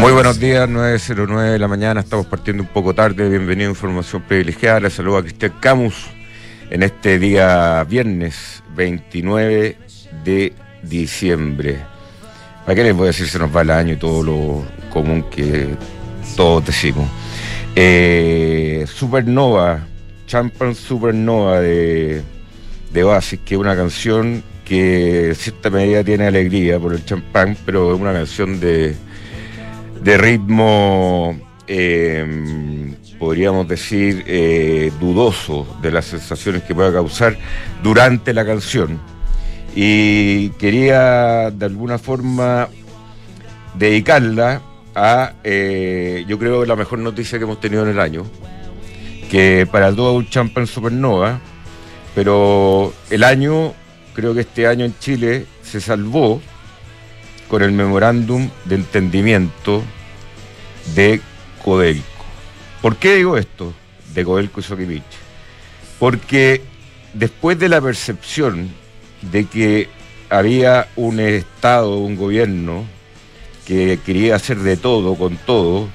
Muy buenos días, 9.09 de la mañana, estamos partiendo un poco tarde, bienvenido a Información Privilegiada, les saludo a Cristian Camus en este día viernes 29 de diciembre. ¿Para qué les voy a decir se nos va el año y todo lo común que todos decimos? Eh, Supernova, Champion Supernova de, de que es una canción que en cierta medida tiene alegría por el champán, pero es una canción de, de ritmo, eh, podríamos decir, eh, dudoso de las sensaciones que pueda causar durante la canción. Y quería de alguna forma dedicarla a, eh, yo creo, la mejor noticia que hemos tenido en el año, que para todo un champán supernova, pero el año creo que este año en Chile se salvó con el memorándum de entendimiento de Codelco. ¿Por qué digo esto de Codelco y Soquimich? Porque después de la percepción de que había un Estado, un gobierno que quería hacer de todo con todo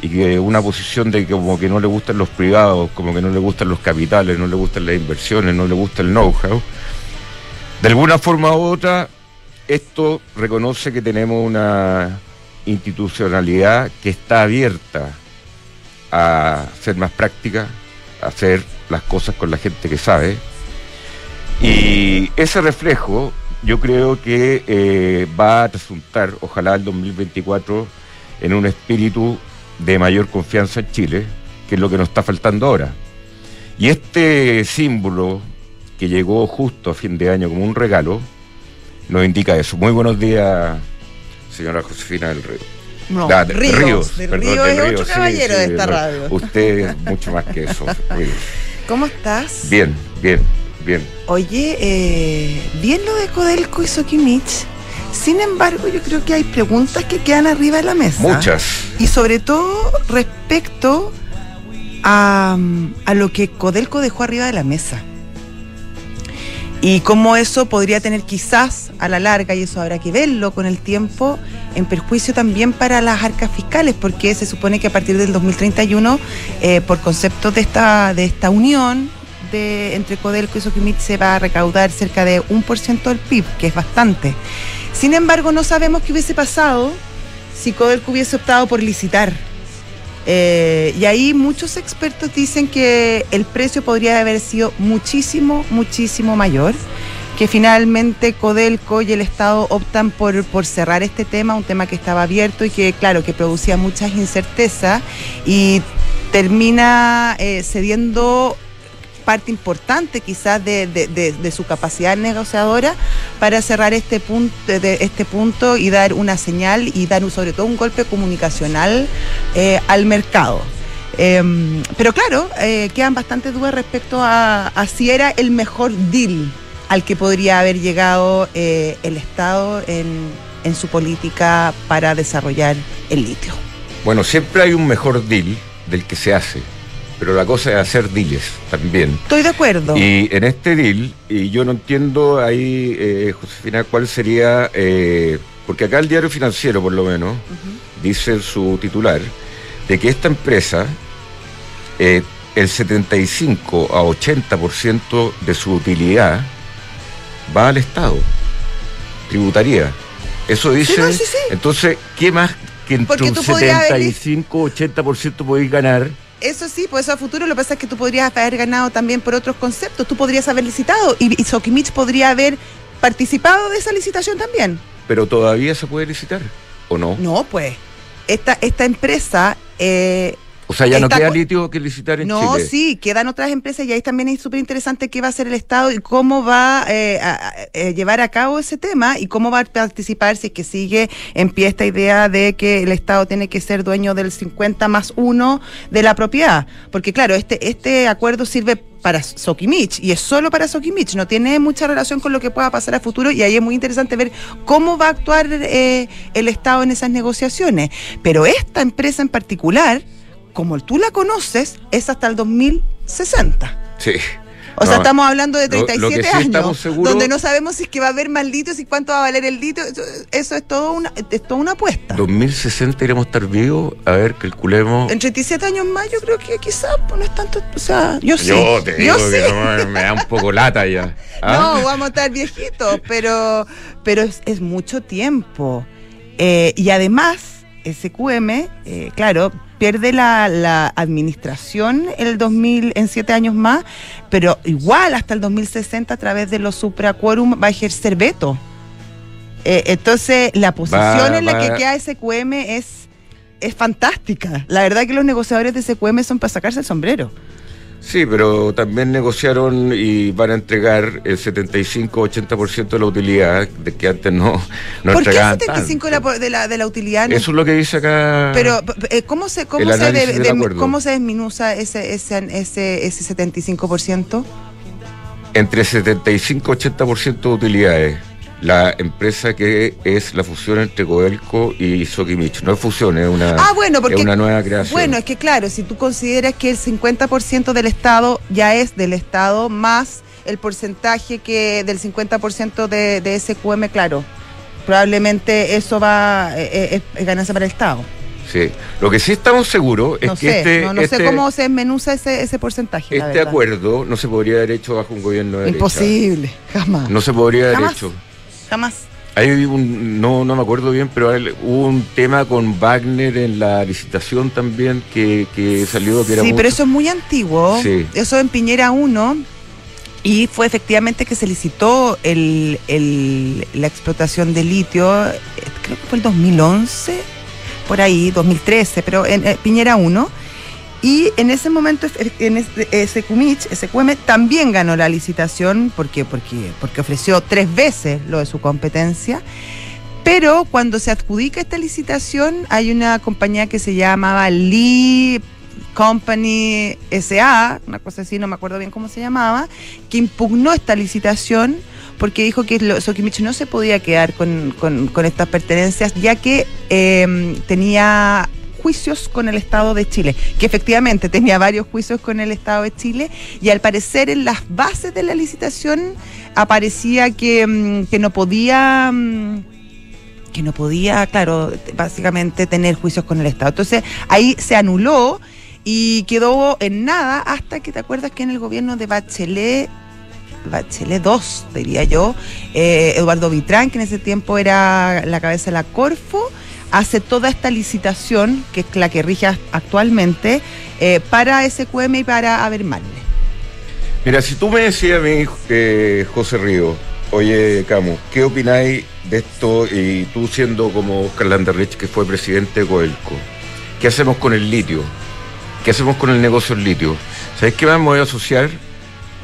y que una posición de que como que no le gustan los privados, como que no le gustan los capitales, no le gustan las inversiones, no le gusta el know-how, de alguna forma u otra, esto reconoce que tenemos una institucionalidad que está abierta a ser más práctica, a hacer las cosas con la gente que sabe. Y ese reflejo yo creo que eh, va a resultar, ojalá el 2024, en un espíritu de mayor confianza en Chile, que es lo que nos está faltando ahora. Y este símbolo que llegó justo a fin de año como un regalo, nos indica eso. Muy buenos días, señora Josefina del Río. No, de- Ríos, Ríos, del perdón, Río de es otro sí, caballero sí, de esta no, radio. Usted es mucho más que eso. Ríos. ¿Cómo estás? Bien, bien, bien. Oye, eh, bien lo de Codelco y Sokimich. Sin embargo, yo creo que hay preguntas que quedan arriba de la mesa. Muchas. Y sobre todo respecto a, a lo que Codelco dejó arriba de la mesa. Y cómo eso podría tener quizás a la larga, y eso habrá que verlo con el tiempo, en perjuicio también para las arcas fiscales, porque se supone que a partir del 2031, eh, por concepto de esta, de esta unión de, entre Codelco y Sokimich, se va a recaudar cerca de un por ciento del PIB, que es bastante. Sin embargo, no sabemos qué hubiese pasado si Codelco hubiese optado por licitar. Eh, y ahí muchos expertos dicen que el precio podría haber sido muchísimo, muchísimo mayor, que finalmente Codelco y el Estado optan por, por cerrar este tema, un tema que estaba abierto y que, claro, que producía muchas incertezas y termina eh, cediendo parte importante quizás de, de- su capacidad negociadora para cerrar este punto, de este punto y dar una señal y dar sobre todo un golpe comunicacional eh, al mercado. Eh, pero claro, eh, quedan bastantes dudas respecto a, si era el mejor deal al que podría haber llegado eh, el Estado en su política para desarrollar el litio. Bueno, siempre hay un mejor deal del que se hace, pero la cosa es hacer deals también. Estoy de acuerdo. Y en este deal, y yo no entiendo ahí, eh, Josefina, cuál sería, eh, porque acá el diario financiero, por lo menos, dice en su titular, de que esta empresa, eh, el 75 a 80% de su utilidad va al Estado, tributaría. Eso dice. no, sí, sí. Entonces, ¿qué más que entre un tú podrías haber- 75 80% podéis ganar? Eso sí, pues eso a futuro lo que pasa es que tú podrías haber ganado también por otros conceptos, tú podrías haber licitado y, y Sokimich podría haber participado de esa licitación también. Pero todavía se puede licitar, ¿o no? No, pues. Esta, esta empresa eh, O sea, ya no queda litio que licitar en No, Chile. sí, quedan otras empresas y ahí también es súper interesante qué va a hacer el Estado y cómo va eh, a, a- eh, llevar a cabo ese tema y cómo va a participar si es que sigue en pie esta idea de que el Estado tiene que ser dueño del 50 más 1 de la propiedad. Porque claro, este, este acuerdo sirve para Sokimich y es solo para Sokimich, no tiene mucha relación con lo que pueda pasar a futuro y ahí es muy interesante ver cómo va a actuar eh, el Estado en esas negociaciones. Pero esta empresa en particular como tú la conoces, es hasta el 2060. Sí. O sea, estamos hablando de 37 años, donde no sabemos si es que va a haber más litio, si cuánto va a valer el litio. Eso, es todo una es toda una apuesta. 2060 iremos a estar vivos, a ver, calculemos. En 37 años más, yo creo que quizás pues, no es tanto. O sea, yo sí. Yo te digo que me da un poco lata ya. ¿Ah? No, vamos a estar viejitos, pero, pero es, mucho tiempo. Eh, y además, SQM, eh, claro, pierde la, administración el 2000, en siete años más, pero igual hasta el 2060 a través de los supraquórum va a ejercer veto. Eh, entonces, la posición en la que queda SQM es, es fantástica. La verdad que los negociadores de SQM son para sacarse el sombrero. Sí, pero también negociaron y van a entregar el 75-80% de la utilidad de que antes no, no ¿Por qué el 75% de la, de la utilidad? Eso es lo que dice acá. Pero, eh, ¿cómo se, cómo se, ¿cómo se desminuza ese, ese, ese, ese 75%? Entre 75 80% de utilidades la empresa que es la fusión entre Codelco y Sokimich. No es fusión, es una, ah, bueno, porque, una nueva creación. Bueno, es que claro, si tú consideras que el 50% del Estado ya es del Estado, más el porcentaje que del 50% de, de SQM, claro, probablemente eso va eh, eh, es, ganancia para el Estado. Sí, lo que sí estamos seguros es que este, no, no sé este cómo se menuza ese, ese porcentaje. Este acuerdo no se podría haber hecho bajo un gobierno de Imposible, jamás. No se podría haber hecho jamás. Hay un, no, no me acuerdo bien, pero hubo un tema con Wagner en la licitación también que, que salió que era Sí, pero eso es muy antiguo. Sí. Eso en Piñera 1 y fue efectivamente que se licitó el, el, la explotación de litio, eh, creo que fue el 2011, por ahí, 2013, pero en, en Piñera 1 y en ese momento, en ese SQM también ganó la licitación porque, porque, porque ofreció tres veces lo de su competencia. Pero cuando se adjudica esta licitación, hay una compañía que se llamaba Lee Company SA, una cosa así, no me acuerdo bien cómo se llamaba, que impugnó esta licitación porque dijo que Sokimich no se podía quedar con, estas pertenencias, ya que eh, tenía juicios con el Estado de Chile, que efectivamente tenía varios juicios con el Estado de Chile y al parecer en las bases de la licitación aparecía que, mm, no podía mm, que no podía, claro, básicamente tener juicios con el Estado. Entonces ahí se anuló y quedó en nada hasta que te acuerdas que en el gobierno de Bachelet Bachelet 2, diría yo, eh, Eduardo Vitrán, que en ese tiempo era la cabeza de la Corfo, hace toda esta licitación, que es la que rige actualmente, eh, para SQM y para Abermalle. Mira, si tú me decías a mí, eh, José Río, oye, Camus, ¿qué opináis de esto? Y tú siendo como Oscar Landerrich, que fue presidente de Coelco, ¿qué hacemos con el litio? ¿Qué hacemos con el negocio del litio? ¿Sabes qué más me voy a asociar?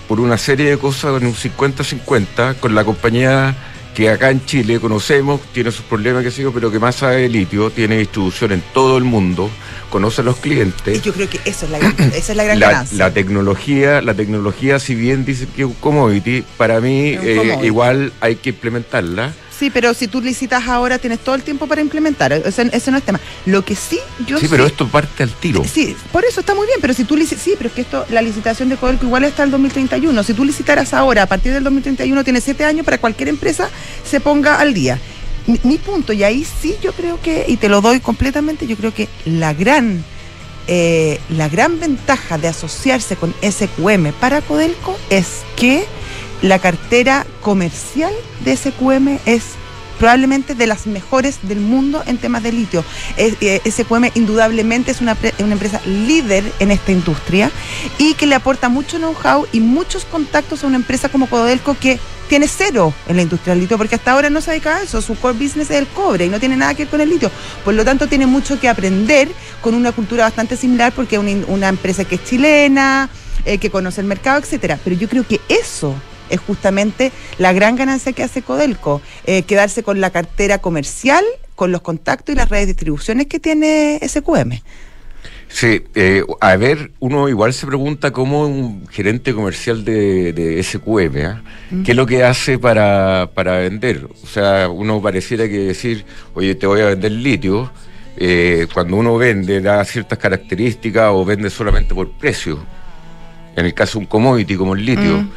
Por una serie de cosas en un 50-50 con la compañía que acá en Chile conocemos, tiene sus problemas, que sigo, pero que más sabe de litio, tiene distribución en todo el mundo, conoce a los clientes. Y yo creo que eso es la gran, esa es la gran ganancia. La tecnología, la tecnología, si bien dice que es un commodity, para mí eh, igual hay que implementarla Sí, pero si tú licitas ahora tienes todo el tiempo para implementar. Ese, no es tema. Lo que sí, yo. Sí, pero esto parte al tiro. Sí, por eso está muy bien. Pero si tú licitas. Sí, pero es que esto, la licitación de Codelco igual está el 2031. Si tú licitaras ahora, a partir del 2031, tienes siete años para cualquier empresa se ponga al día. Mi, punto, y ahí sí yo creo que, y te lo doy completamente, yo creo que la gran. Eh, la gran ventaja de asociarse con SQM para Codelco es que la cartera comercial de SQM es probablemente de las mejores del mundo en temas de litio. Eh, SQM indudablemente es una, empresa líder en esta industria y que le aporta mucho know-how y muchos contactos a una empresa como Codelco que tiene cero en la industria del litio, porque hasta ahora no se dedica a eso, su core business es el cobre y no tiene nada que ver con el litio. Por lo tanto, tiene mucho que aprender con una cultura bastante similar, porque es una, empresa que es chilena, eh, que conoce el mercado, etcétera. Pero yo creo que eso es justamente la gran ganancia que hace Codelco, eh, quedarse con la cartera comercial, con los contactos y las redes de distribuciones que tiene SQM. Sí, eh, a ver, uno igual se pregunta cómo un gerente comercial de, SQM, ¿ah? ¿qué es lo que hace para, para, vender? O sea, uno pareciera que decir, oye, te voy a vender litio, eh, cuando uno vende da ciertas características o vende solamente por precio en el caso de un commodity como el litio. Mm.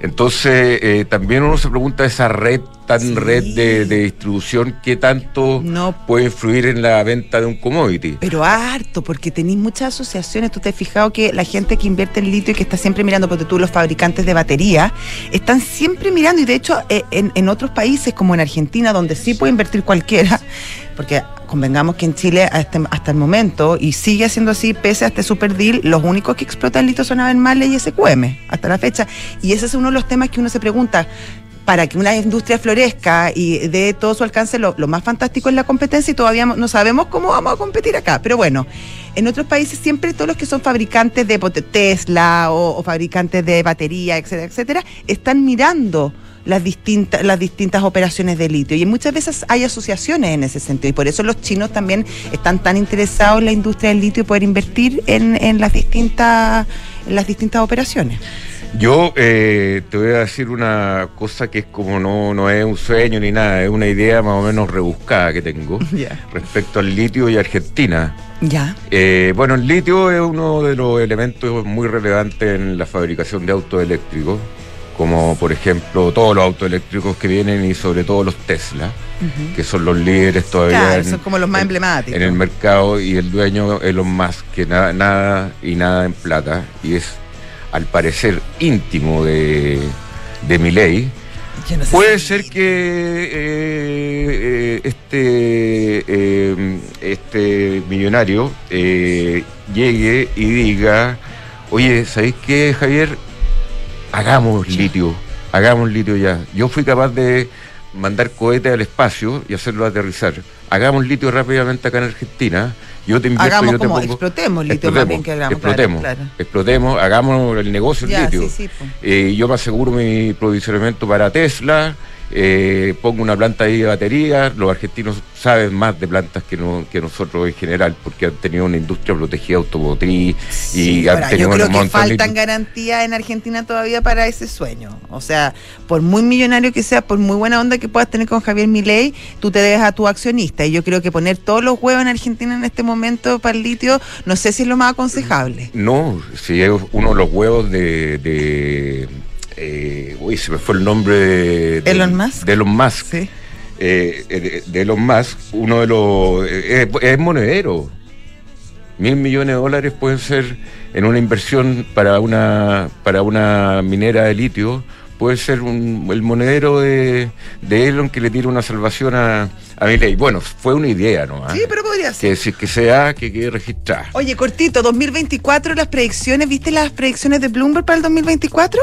Entonces, eh, también uno se pregunta esa red tan red de, distribución, ¿qué tanto puede influir en la venta de un commodity? Pero harto, porque tenéis muchas asociaciones. Tú te has fijado que la gente que invierte en litio y que está siempre mirando, porque tú los fabricantes de batería, están siempre mirando, y de hecho, eh, en, en otros países como en Argentina, donde sí puede invertir cualquiera, porque convengamos que en Chile este, hasta, el momento, y sigue siendo así pese a este super deal, los únicos que explotan litio son Abenmale y SQM hasta la fecha. Y ese es uno de los temas que uno se pregunta, para que una industria florezca y dé todo su alcance, lo, más fantástico es la competencia y todavía no sabemos cómo vamos a competir acá. Pero bueno, en otros países siempre todos los que son fabricantes de Tesla o, fabricantes de batería, etcétera, etcétera, están mirando las distintas, las distintas operaciones de litio. Y muchas veces hay asociaciones en ese sentido. Y por eso los chinos también están tan interesados en la industria del litio y poder invertir en, en las distintas, en las distintas operaciones. Yo eh, te voy a decir una cosa que es como no, no es un sueño ni nada, es una idea más o menos rebuscada que tengo respecto al litio y Argentina. Ya. Eh, bueno, el litio es uno de los elementos muy relevantes en la fabricación de autos eléctricos como por ejemplo todos los autos eléctricos que vienen y sobre todo los Tesla, que son los líderes todavía. son como los más emblemáticos. En el mercado y el dueño Elon Musk, que nada, nada y nada en plata, y es al parecer íntimo de, de Miley. Puede ser que eh, eh, este, eh, este millonario llegue y diga, oye, ¿sabéis qué, Javier? hagamos litio, hagamos litio ya. Yo fui capaz de mandar cohetes al espacio y hacerlo aterrizar. Hagamos litio rápidamente acá en Argentina. Yo te invito, hagamos yo te como, explotemos litio más bien que hagamos. Explotemos, explotemos, hagamos el negocio del litio. Sí, sí, eh, yo me aseguro mi provisionamiento para Tesla eh, pongo una planta ahí de batería, los argentinos saben más de plantas que, no, que nosotros en general, porque han tenido una industria protegida automotriz y han tenido yo creo que faltan garantías en Argentina todavía para ese sueño. O sea, por muy millonario que sea, por muy buena onda que puedas tener con Javier Milei, tú te debes a tu accionista. Y yo creo que poner todos los huevos en Argentina en este momento para el litio, no sé si es lo más aconsejable. No, si es uno de los huevos de eh, uy, se me fue el nombre de, Elon Musk. De Elon Musk. Sí. Eh, de, Elon Musk, uno de los. Eh, es monedero. Mil millones de dólares pueden ser en una inversión para una, para una minera de litio, puede ser el monedero de, Elon que le tire una salvación a, a ley. Bueno, fue una idea, ¿no? Sí, pero podría ser. Que, que sea, que quede registrada. Oye, cortito, 2024, las predicciones, ¿viste las predicciones de Bloomberg para el 2024?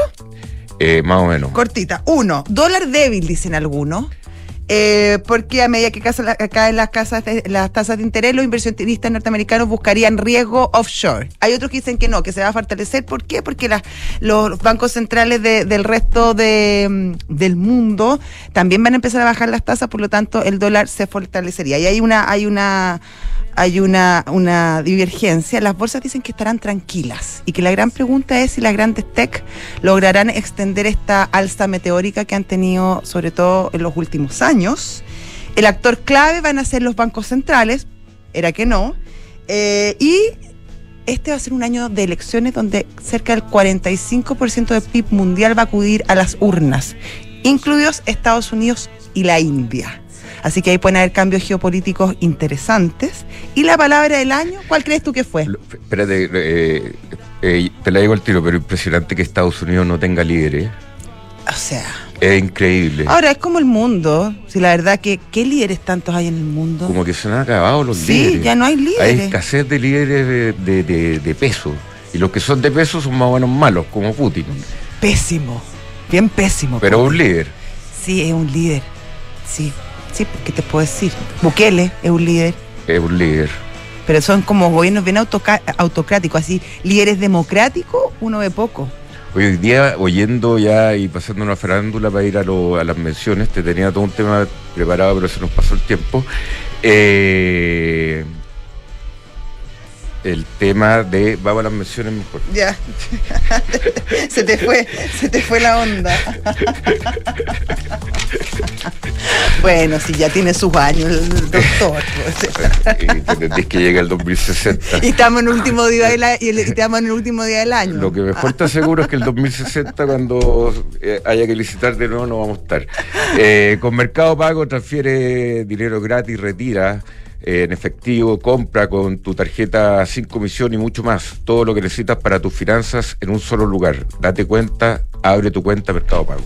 Eh, más o menos. Cortita. Uno, dólar débil, dicen algunos. Eh, porque a medida que caen las, casas las tasas de interés, los inversionistas norteamericanos buscarían riesgo offshore. Hay otros que dicen que no, que se va a fortalecer. ¿Por qué? Porque los bancos centrales del resto de, mm, del mundo también van a empezar a bajar las tasas, por lo tanto el dólar se fortalecería. Y hay una, hay una hay una, una divergencia. Las bolsas dicen que estarán tranquilas y que la gran pregunta es si las grandes tech lograrán extender esta alza meteórica que han tenido sobre todo en los últimos años. El actor clave van a ser los bancos centrales, era que no, eh, y este va a ser un año de elecciones donde cerca del 45% del PIB mundial va a acudir a las urnas, incluidos Estados Unidos y la India. Así que ahí pueden haber cambios geopolíticos interesantes. ¿Y la palabra del año? ¿Cuál crees tú que fue? Espérate, eh, eh, te la digo al tiro, pero impresionante que Estados Unidos no tenga líderes. O sea. Es increíble. Ahora, es como el mundo. Si la verdad que, ¿qué líderes tantos hay en el mundo? Como que se han acabado los líderes. Sí, ya no hay líderes. Hay escasez de líderes de, peso. Y los que son de peso son más o menos malos, como Putin. Pésimo. Bien pésimo. Pero un líder. Sí, es un líder. Sí. Sí, ¿qué te puedo decir? Bukele es un líder. Es un líder. Pero son como gobiernos bien autocráticos, así, líderes democráticos, uno ve poco. Hoy día, oyendo ya y pasando una farándula para ir a, las menciones, te tenía todo un tema preparado, pero se nos pasó el tiempo. Eh, el tema de. Vamos a las menciones mejor. Ya. se te fue, se te fue la onda. bueno, si ya tiene sus años el doctor. Pues. y entendés que llega el 2060. Y estamos en el último día del año. Y estamos en el último día del año. Lo que mejor te aseguro es que el 2060, cuando eh, haya que licitar de nuevo, no vamos a estar. Eh, con Mercado Pago transfiere dinero gratis, retira en efectivo, compra con tu tarjeta sin comisión y mucho más. Todo lo que necesitas para tus finanzas en un solo lugar. Date cuenta, abre tu cuenta Mercado Pago.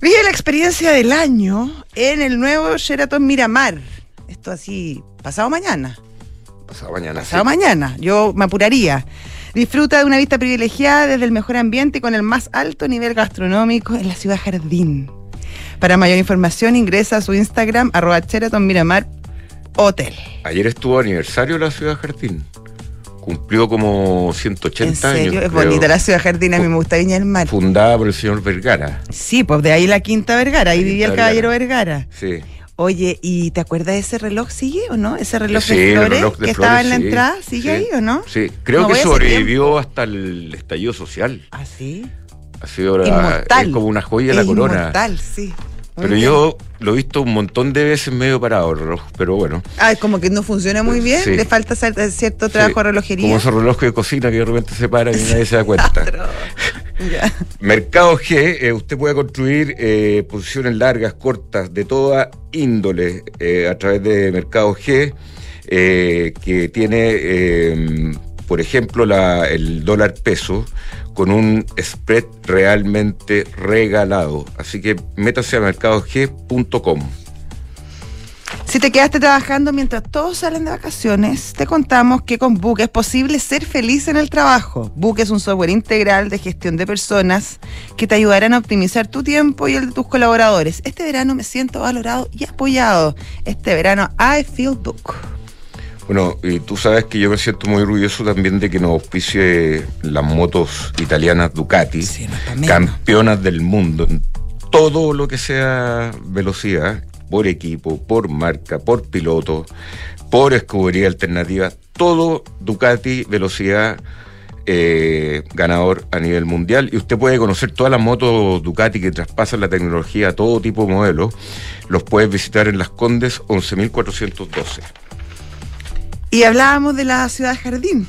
Vive la experiencia del año en el nuevo Sheraton Miramar. Esto así, pasado mañana. Pasado mañana. Pasado mañana. Yo me apuraría. Disfruta de una vista privilegiada desde el mejor ambiente y con el más alto nivel gastronómico en la ciudad Jardín. Para mayor información ingresa a su Instagram arroba Sheraton Miramar Hotel. Ayer estuvo aniversario de la Ciudad Jardín. Cumplió como 180 ¿En serio? Es bonita la Ciudad Jardín, a mí me gusta Viña del Mar. Fundada por el señor Vergara. Sí, pues de ahí la Quinta Vergara, ahí vivía el caballero Vergara. Sí. Oye, ¿y te acuerdas de ese reloj? ¿Sigue o no? ¿Ese reloj de flores que estaba en la entrada? ¿Sigue ahí o no? Sí, creo que sobrevivió hasta el estallido social. ¿Ah, sí? Ha sido es como una joya de la corona. Inmortal, sí. Pero yo lo he visto un montón de veces medio parado el reloj, pero bueno. Ah, es como que no funciona muy bien, le falta cierto trabajo de relojería. Como esos relojes de cocina que de repente se paran y nadie se da cuenta. Mercado G, eh, usted puede construir eh, posiciones largas, cortas, de toda índole eh, a través de Mercado G, que tiene, por ejemplo, la, el dólar peso con un spread realmente regalado. Así que métase a mercadog.com. Si te quedaste trabajando mientras todos salen de vacaciones, te contamos que con Book es posible ser feliz en el trabajo. Book es un software integral de gestión de personas que te ayudarán a optimizar tu tiempo y el de tus colaboradores. Este verano me siento valorado y apoyado. Este verano I feel Book. Bueno, y tú sabes que yo me siento muy orgulloso también de que nos auspicie las motos italianas Ducati, campeonas del mundo en todo lo que sea velocidad, por equipo, por marca, por piloto, por escudería alternativa, todo Ducati velocidad eh, ganador a nivel mundial. Y usted puede conocer todas las motos Ducati que traspasan la tecnología a todo tipo de modelos. Los puedes visitar en Las Condes 11.412. Y hablábamos de la ciudad jardín.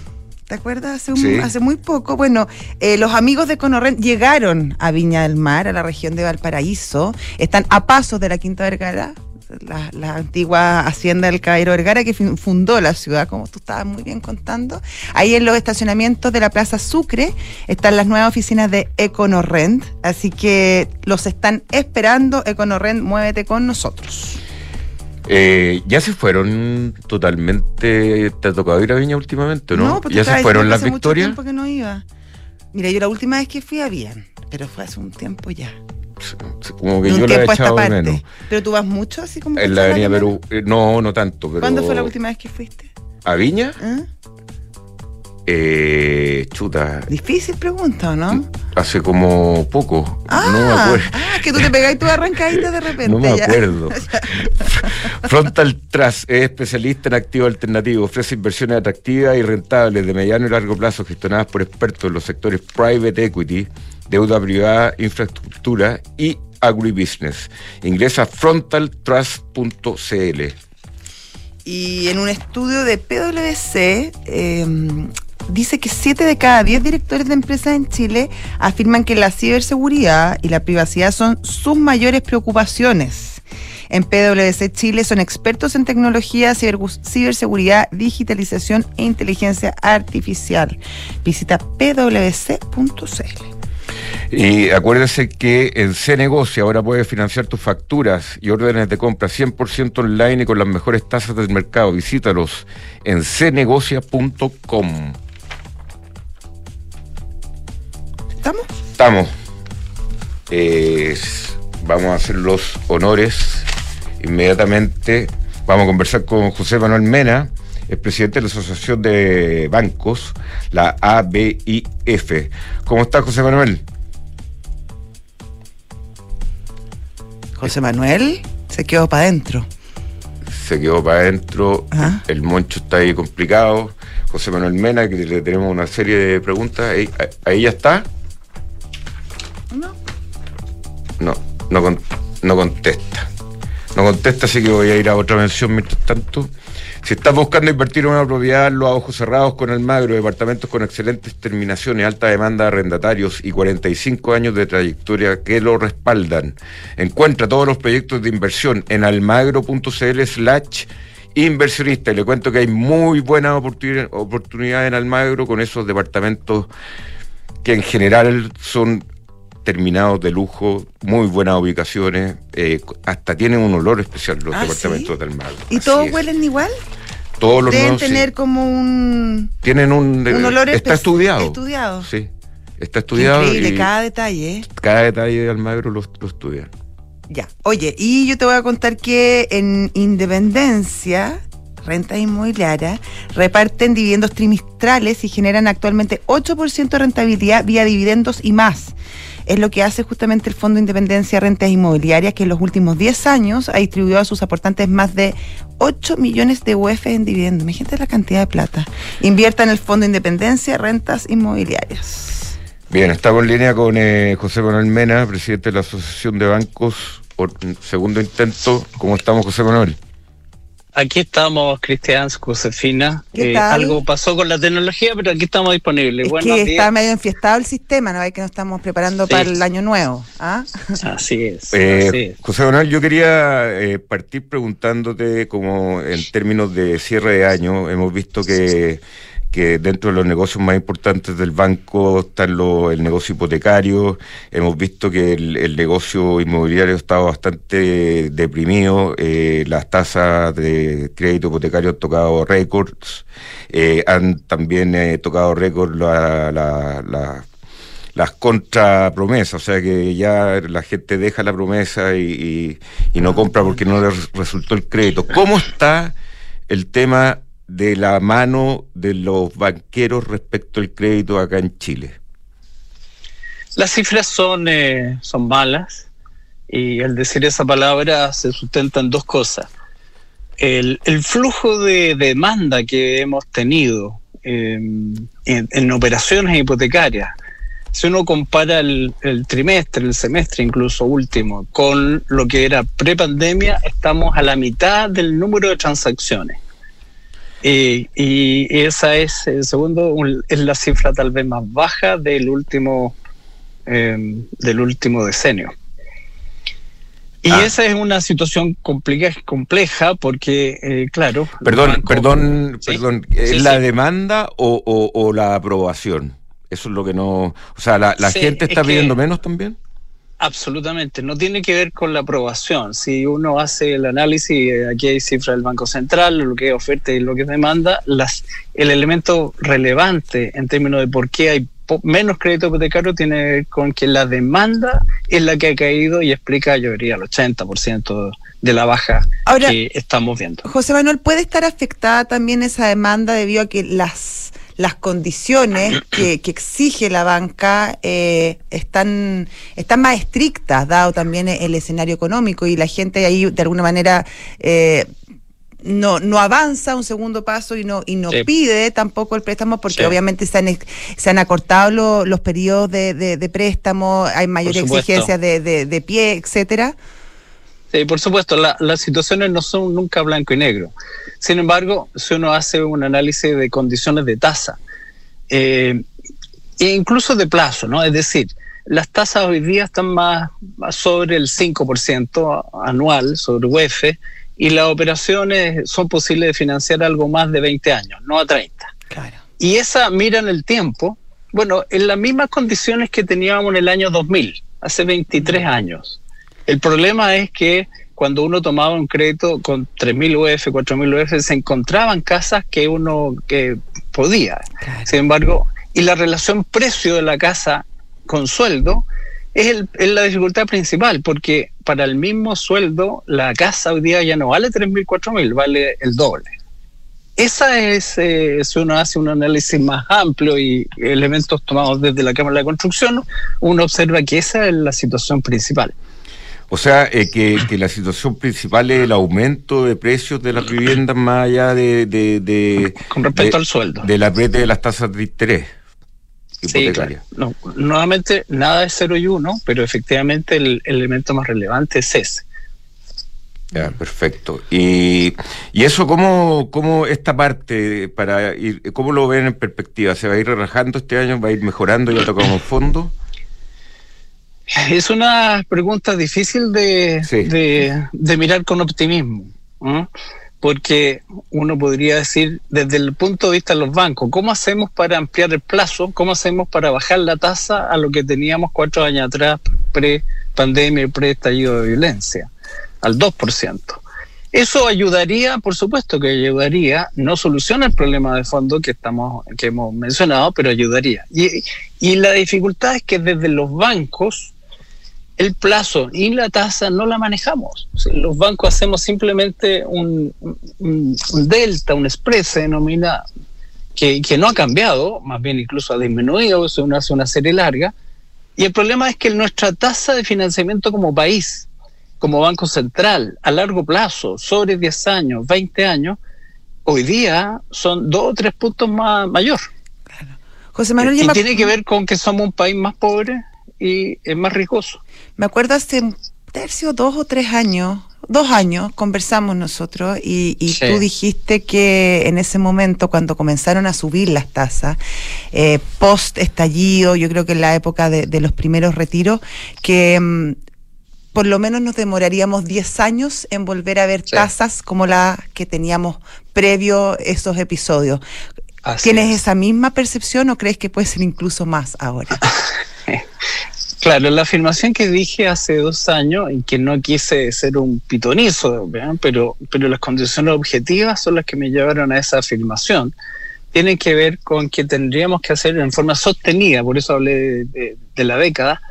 ¿Te acuerdas? Hace, hace muy poco. Bueno, eh, los amigos de Conorren llegaron a Viña del Mar, a la región de Valparaíso. Están a pasos de la Quinta Vergara, la, antigua hacienda del Caballero Vergara que fundó la ciudad, como tú estabas muy bien contando. Ahí en los estacionamientos de la Plaza Sucre están las nuevas oficinas de Econorrent, así que los están esperando. Econorrent, muévete con nosotros. Eh, ya se fueron totalmente. ¿Te ha tocado ir a Viña últimamente, no? no ¿Ya se fueron las victorias? Mucho que no iba. Mira, yo la última vez que fui a Bien, pero fue hace un tiempo ya. Como que yo la he echado de menos. ¿Pero tú vas mucho así como En la Avenida Perú. Eh, no, no tanto. Pero... ¿Cuándo fue la última vez que fuiste? ¿A Viña? ¿Eh? Eh, chuta. Difícil pregunta, ¿no? Hace como poco. Ah, no me acuerdo. Ah, que tú te pegáis tu arrancadita de repente. No me acuerdo. Frontal Trust es especialista en activo alternativo. Ofrece inversiones atractivas y rentables de mediano y largo plazo gestionadas por expertos en los sectores private equity, deuda privada, infraestructura y agribusiness. Ingresa a frontaltrust.cl. Y en un estudio de PwC, eh, dice que 7 de cada 10 directores de empresas en Chile afirman que la ciberseguridad y la privacidad son sus mayores preocupaciones. En PwC Chile son expertos en tecnología, ciberseguridad, digitalización e inteligencia artificial. Visita pwc.cl. Y acuérdese que en C-Negocio ahora puedes financiar tus facturas y órdenes de compra 100% online y con las mejores tasas del mercado. Visítalos en cnegocia.com. ¿Estamos? Estamos. vamos a hacer los honores inmediatamente. Vamos a conversar con José Manuel Mena, el presidente de la Asociación de Bancos, la ABIF. ¿Cómo está José Manuel? José Manuel se quedó para adentro. Se quedó para adentro, el moncho está ahí complicado. José Manuel Mena, que le tenemos una serie de preguntas. ¿Ahí, ya está? No. No, no, contesta. No contesta, así que voy a ir a otra mención mientras tanto. Si estás buscando invertir en una propiedad, los ojos cerrados con Almagro, departamentos con excelentes terminaciones, alta demanda de arrendatarios y 45 años de trayectoria que lo respaldan. Encuentra todos los proyectos de inversión en almagro.cl slash inversionista. Y le cuento que hay muy buenas oportunidades en Almagro con esos departamentos que en general son terminados de lujo, muy buenas ubicaciones, eh, hasta tienen un olor especial los ah, departamentos del mar. ¿Y todos huelen igual? Todos los Deben tener como un... Tienen un... un olor está estudiado. Estudiado. Sí, está estudiado. Increíble, cada detalle. ¿eh? Cada detalle de Almagro lo, lo estudian. Ya, oye, y yo te voy a contar que en Independencia rentas inmobiliarias, reparten dividendos trimestrales y generan actualmente 8% de rentabilidad vía dividendos y más es lo que hace justamente el Fondo de Independencia de Rentas Inmobiliarias, que en los últimos 10 años ha distribuido a sus aportantes más de 8 millones de UF en dividendos. Imagínate la cantidad de plata. Invierta en el Fondo de Independencia de Rentas Inmobiliarias. Bien, estamos en línea con eh, José Manuel Mena, presidente de la Asociación de Bancos, por segundo intento. ¿Cómo estamos, José Manuel? Aquí estamos, Cristian, Josefina. Eh, algo pasó con la tecnología, pero aquí estamos disponibles. Es que está medio enfiestado el sistema, ¿no? Hay que nos estamos preparando para el año nuevo. ¿ah? Así, es, eh, José Manuel, yo quería eh, partir preguntándote, como en términos de cierre de año, hemos visto que que dentro de los negocios más importantes del banco está el negocio hipotecario. Hemos visto que el, negocio inmobiliario ha estado bastante deprimido. Eh, las tasas de crédito hipotecario han tocado récords. Eh, han también eh, tocado récords las contrapromesas, o sea que ya la gente deja la promesa y, y no compra porque no le resultó el crédito. ¿Cómo está el tema de la mano de los banqueros respecto al crédito acá en Chile? Las cifras son, eh, son malas y al decir esa palabra se sustentan dos cosas. El, flujo de demanda que hemos tenido em, en, operaciones hipotecarias, si uno compara el, el, trimestre, el semestre incluso último, con lo que era prepandemia, estamos a la mitad del número de transacciones. Y, esa es, el segundo, es la cifra tal vez más baja del último, em, del último decenio. Y ah. esa es una situación compleja, compleja porque, eh, claro. Perdón, perdón, perdón. ¿Es la demanda o, la aprobación? Eso es lo que no. O sea, ¿la, gente está pidiendo menos también? Absolutamente, no tiene que ver con la aprobación. Si uno hace el análisis, eh, aquí hay cifras del Banco Central, lo que es oferta y lo que es demanda, las, el elemento relevante en términos de por qué hay menos crédito hipotecario tiene que ver con que la demanda es la que ha caído y explica, yo diría, el 80% de la baja que estamos viendo. José Manuel, ¿puede estar afectada también esa demanda debido a que las las condiciones que, exige la banca eh, están, están más estrictas, dado también el escenario económico, y la gente ahí de alguna manera eh, no, no avanza un segundo paso y no, y no pide tampoco el préstamo porque obviamente se han, se han acortado los periodos de, de, préstamo, hay mayores exigencias de, de, pie, etcétera. Sí, por supuesto, las situaciones no son nunca blanco y negro. Sin embargo, si uno hace un análisis de condiciones de tasa, eh, e incluso de plazo, ¿no? Es decir, las tasas hoy día están más, sobre el 5% anual, sobre UEF, y las operaciones son posibles de financiar algo más de 20 años, no a 30. Claro. Y esa mira en el tiempo, bueno, en las mismas condiciones que teníamos en el año 2000, hace 23 años. El problema es que cuando uno tomaba un crédito con 3.000 UF, 4.000 UF, se encontraban casas que uno que podía. Sin embargo, y la relación precio de la casa con sueldo es, el, es, la dificultad principal, porque para el mismo sueldo la casa hoy día ya no vale 3.000, 4.000, vale el doble. Esa es, eh, si uno hace un análisis más amplio y elementos tomados desde la Cámara de la Construcción, uno observa que esa es la situación principal. O sea, eh, que, la situación principal es el aumento de precios de las viviendas más allá de... de, Con respecto al sueldo. De la de las tasas de interés. Sí, no, nuevamente, nada es cero y uno, pero efectivamente el, elemento más relevante es ese. Ya, perfecto. Y, y eso, ¿cómo, ¿cómo esta parte, para ir, cómo lo ven en perspectiva? ¿Se va a ir relajando este año? ¿Va a ir mejorando? ¿Ya tocamos fondo? Es una pregunta difícil de, de, mirar con optimismo, porque uno podría decir desde el punto de vista de los bancos, ¿cómo hacemos para ampliar el plazo? ¿Cómo hacemos para bajar la tasa a lo que teníamos cuatro años atrás, pre-pandemia y pre-estallido de violencia, al 2%? Eso ayudaría, por supuesto que ayudaría, no soluciona el problema de fondo que estamos, que hemos mencionado, pero ayudaría. Y, y la dificultad es que desde los bancos el plazo y la tasa no la manejamos. los bancos hacemos simplemente un, delta, un spread se denomina, que, no ha cambiado, más bien incluso ha disminuido, es una, una serie larga. Y el problema es que nuestra tasa de financiamiento como país, como Banco Central, a largo plazo, sobre 10 años, 20 años, hoy día son dos o tres puntos más mayor. José Manuel, y tiene que ver con que somos un país más pobre y es más riesgoso. Me acuerdo hace un tercio, dos o tres años, dos años, conversamos nosotros y, tú dijiste que en ese momento, cuando comenzaron a subir las tasas, eh, post estallido, yo creo que en la época de, los primeros retiros, que mm, por lo menos nos demoraríamos 10 años en volver a ver tasas como la que teníamos previo esos episodios. ¿Tienes esa misma percepción o crees que puede ser incluso más ahora? Claro, la afirmación que dije hace dos años, y que no quise ser un pitonizo, pero, pero las condiciones objetivas son las que me llevaron a esa afirmación, tienen que ver con que tendríamos que hacer en forma sostenida, por eso hablé de, la década,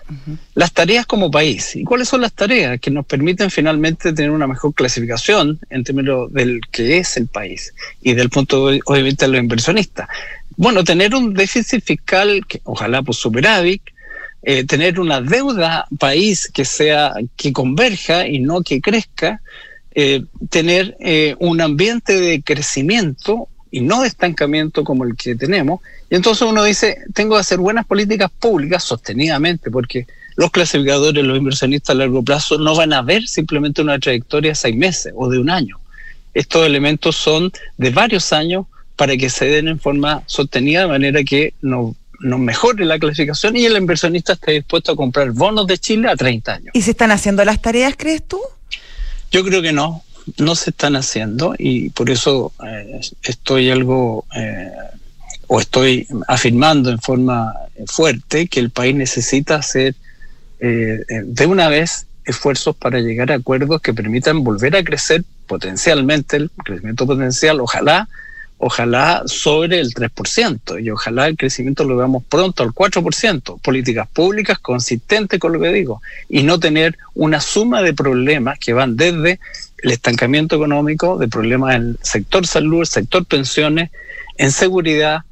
las tareas como país. ¿Y cuáles son las tareas que nos permiten finalmente tener una mejor clasificación en términos del que es el país y del punto, obviamente, de los inversionistas? Bueno, tener un déficit fiscal, que ojalá pues superávit, eh, tener una deuda país que sea que converja y no que crezca, eh, tener eh, un ambiente de crecimiento y no de estancamiento como el que tenemos. Y entonces uno dice, tengo que hacer buenas políticas públicas sostenidamente, porque los clasificadores, los inversionistas a largo plazo no van a ver simplemente una trayectoria de seis meses o de un año. Estos elementos son de varios años para que se den en forma sostenida, de manera que no nos mejore la clasificación y el inversionista esté dispuesto a comprar bonos de Chile a 30 años. ¿Y se están haciendo las tareas, crees tú? Yo creo que no, no se están haciendo y por eso eh, estoy algo, eh, o estoy afirmando en forma fuerte que el país necesita hacer eh, de una vez esfuerzos para llegar a acuerdos que permitan volver a crecer potencialmente, el crecimiento potencial, ojalá ojalá sobre el 3% y ojalá el crecimiento lo veamos pronto al 4%, políticas públicas consistentes con lo que digo y no tener una suma de problemas que van desde el estancamiento económico, de problemas en el sector salud, el sector pensiones, en seguridad,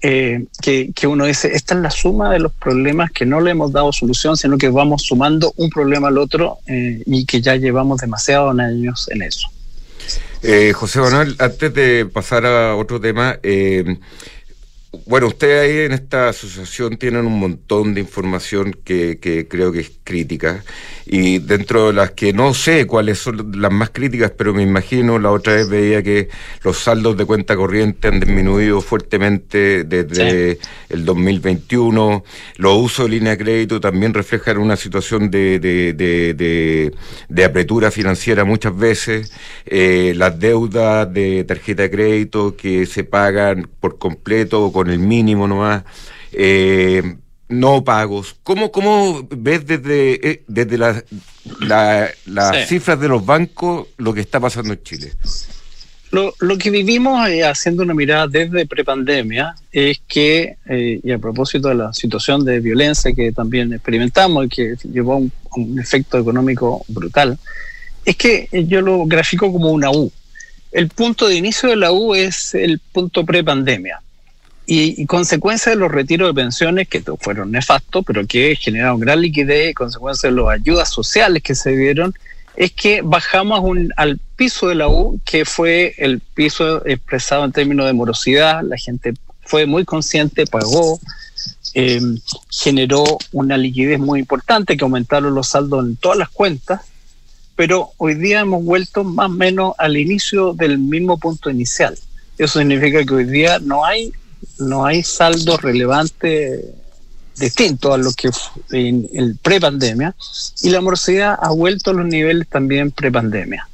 eh, que, uno dice, esta es la suma de los problemas que no le hemos dado solución, sino que vamos sumando un problema al otro eh, y que ya llevamos demasiados años en eso. Eh, José Manuel, antes de pasar a otro tema, eh, bueno, ustedes ahí en esta asociación tienen un montón de información que, que, creo que es crítica. Y dentro de las que no sé cuáles son las más críticas, pero me imagino, la otra vez veía que los saldos de cuenta corriente han disminuido fuertemente desde el 2021, los usos de línea de crédito también reflejan una situación de, de, de, de apretura financiera muchas veces, eh, las deudas de tarjeta de crédito que se pagan por completo o con el mínimo nomás, eh, no pagos. ¿Cómo, cómo ves desde, eh, desde la, las cifras de los bancos lo que está pasando en Chile? Lo, lo que vivimos eh, haciendo una mirada desde prepandemia es que, y a propósito de la situación de violencia que también experimentamos y que llevó a un, un efecto económico brutal, es que yo lo grafico como una U. El punto de inicio de la U es el punto prepandemia y, consecuencia de los retiros de pensiones que fueron nefastos, pero que generaron gran liquidez, consecuencia de las ayudas sociales que se dieron, es que bajamos al piso de la U, que fue el piso expresado en términos de morosidad, la gente fue muy consciente, pagó, eh, generó una liquidez muy importante, que aumentaron los saldos en todas las cuentas, pero hoy día hemos vuelto más o menos al inicio del mismo punto inicial. Eso significa que hoy día no hay, no hay saldo relevante distinto a lo que fue en el prepandemia y la morosidad ha vuelto a los niveles también prepandemia.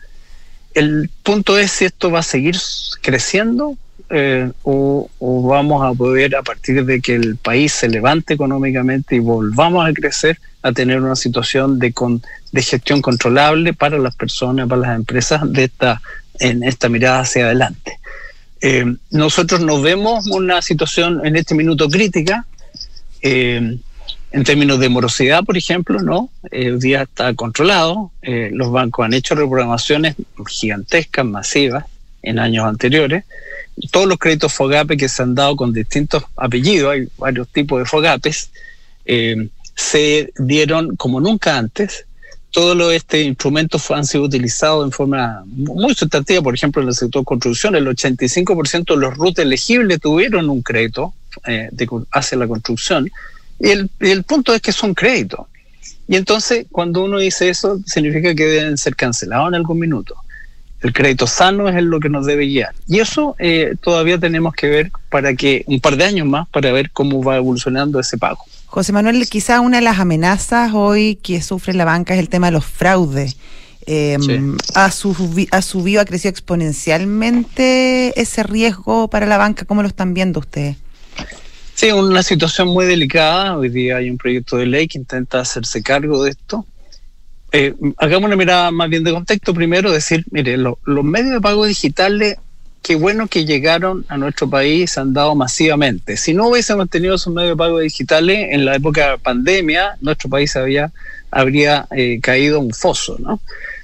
El punto es si esto va a seguir creciendo eh, o, vamos a poder, a partir de que el país se levante económicamente y volvamos a crecer, a tener una situación de, con, de gestión controlable para las personas, para las empresas, de esta, en esta mirada hacia adelante. Eh, nosotros nos vemos una situación en este minuto crítica, eh, en términos de morosidad, por ejemplo, no, el día está controlado, los bancos han hecho reprogramaciones gigantescas, masivas, en años anteriores, todos los créditos FOGAPE que se han dado con distintos apellidos, hay varios tipos de FOGAPES, eh, se dieron como nunca antes. Todos estos instrumentos han sido utilizados en forma muy sustantiva, por ejemplo, en el sector construcción, el 85% de los RUT elegibles tuvieron un crédito eh, hacia la construcción, y el, el punto es que son créditos. Y entonces, cuando uno dice eso, significa que deben ser cancelados en algún minuto. El crédito sano es lo que nos debe guiar. Y eso eh, todavía tenemos que ver para que un par de años más para ver cómo va evolucionando ese pago. José Manuel, quizá una de las amenazas hoy que sufre la banca es el tema de los fraudes. Em, ha, subido, ha crecido exponencialmente ese riesgo para la banca. ¿Cómo lo están viendo ustedes? Sí, una situación muy delicada. Hoy día hay un proyecto de ley que intenta hacerse cargo de esto eh, hagamos una mirada más bien de contexto. Primero, decir, mire, los medios de pago digitales, qué bueno que llegaron a nuestro país, han dado masivamente. Si no hubiésemos tenido esos medios de pago digitales, en la época de pandemia, nuestro país habría eh, caído un foso, ¿no?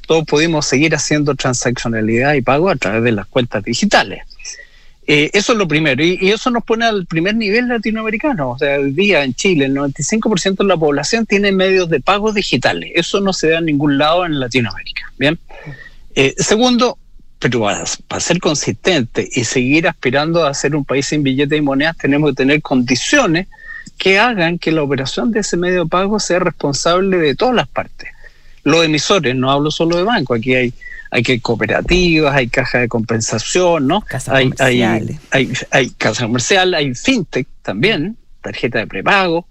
Todos pudimos seguir haciendo transaccionalidad y pago a través de las cuentas digitales. Eh, eso es lo primero, y, eso nos pone al primer nivel latinoamericano. O sea, hoy día en Chile el 95% de la población tiene medios de pago digitales. Eso no se da en ningún lado en Latinoamérica. Bien. Eh, segundo, pero para, para, ser consistente y seguir aspirando a ser un país sin billetes y monedas, tenemos que tener condiciones que hagan que la operación de ese medio de pago sea responsable de todas las partes. Los emisores, no hablo solo de banco, aquí hay hay que cooperativas, hay cajas de compensación, ¿no? hay, hay, hay, hay casa comercial, hay fintech también, tarjeta de prepago,